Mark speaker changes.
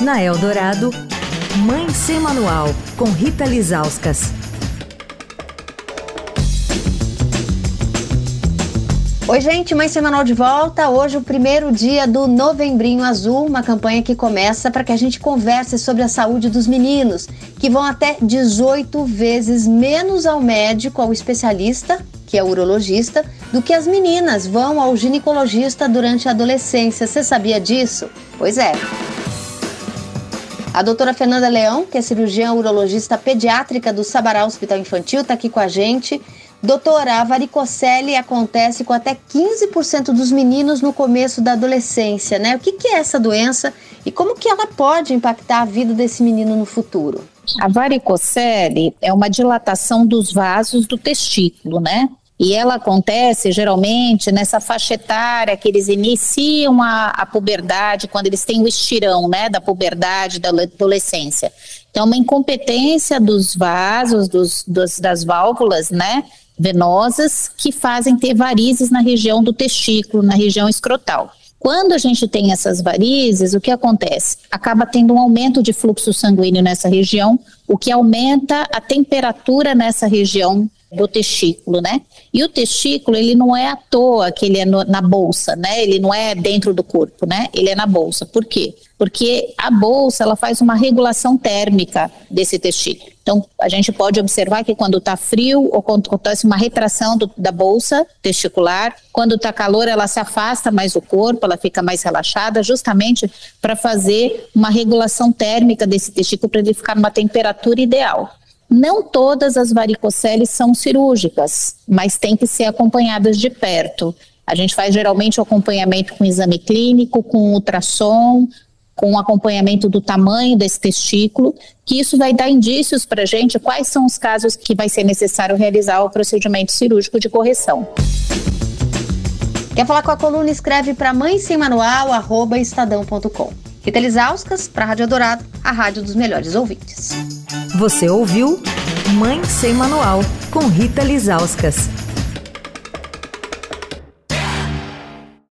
Speaker 1: Na Eldorado, Mãe Sem Manual, com Rita Lizauskas.
Speaker 2: Oi, gente, Mãe Semanal de volta. Hoje, o primeiro dia do Novembrinho Azul, uma campanha que começa para que a gente converse sobre a saúde dos meninos, que vão até 18 vezes menos ao médico, ao especialista, que é urologista, do que as meninas vão ao ginecologista durante a adolescência. Você sabia disso? Pois é. A doutora Fernanda Leão, que é cirurgiã urologista pediátrica do Sabará Hospital Infantil, está aqui com a gente. Doutora, a varicocele acontece com até 15% dos meninos no começo da adolescência, né? O que, que é essa doença e como que ela pode impactar a vida desse menino no futuro?
Speaker 3: A varicocele é uma dilatação dos vasos do testículo, né? E ela acontece geralmente nessa faixa etária que eles iniciam a, a puberdade, quando eles têm o estirão, né, da puberdade, da adolescência. Então, uma incompetência dos vasos, dos, dos das válvulas, né, venosas que fazem ter varizes na região do testículo, na região escrotal. Quando a gente tem essas varizes, o que acontece? Acaba tendo um aumento de fluxo sanguíneo nessa região, o que aumenta a temperatura nessa região do testículo, né? E o testículo, ele não é à toa que ele é no, na bolsa, né? Ele não é dentro do corpo, né? Ele é na bolsa. Por quê? Porque a bolsa, ela faz uma regulação térmica desse testículo. Então, a gente pode observar que quando está frio ou quando acontece uma retração do, da bolsa testicular, quando está calor, ela se afasta mais do corpo, ela fica mais relaxada, justamente para fazer uma regulação térmica desse testículo para ele ficar numa temperatura ideal. Não todas as varicoceles são cirúrgicas, mas tem que ser acompanhadas de perto. A gente faz geralmente o acompanhamento com exame clínico, com ultrassom, com acompanhamento do tamanho desse testículo, que isso vai dar indícios para a gente quais são os casos que vai ser necessário realizar o procedimento cirúrgico de correção.
Speaker 2: Quer falar com a coluna? Escreve para mãe sem manual, arroba estadão.com. Rita Lisauskas, para a Rádio Dourado, a rádio dos melhores ouvintes.
Speaker 1: Você ouviu Mãe Sem Manual, com Rita Lisauskas.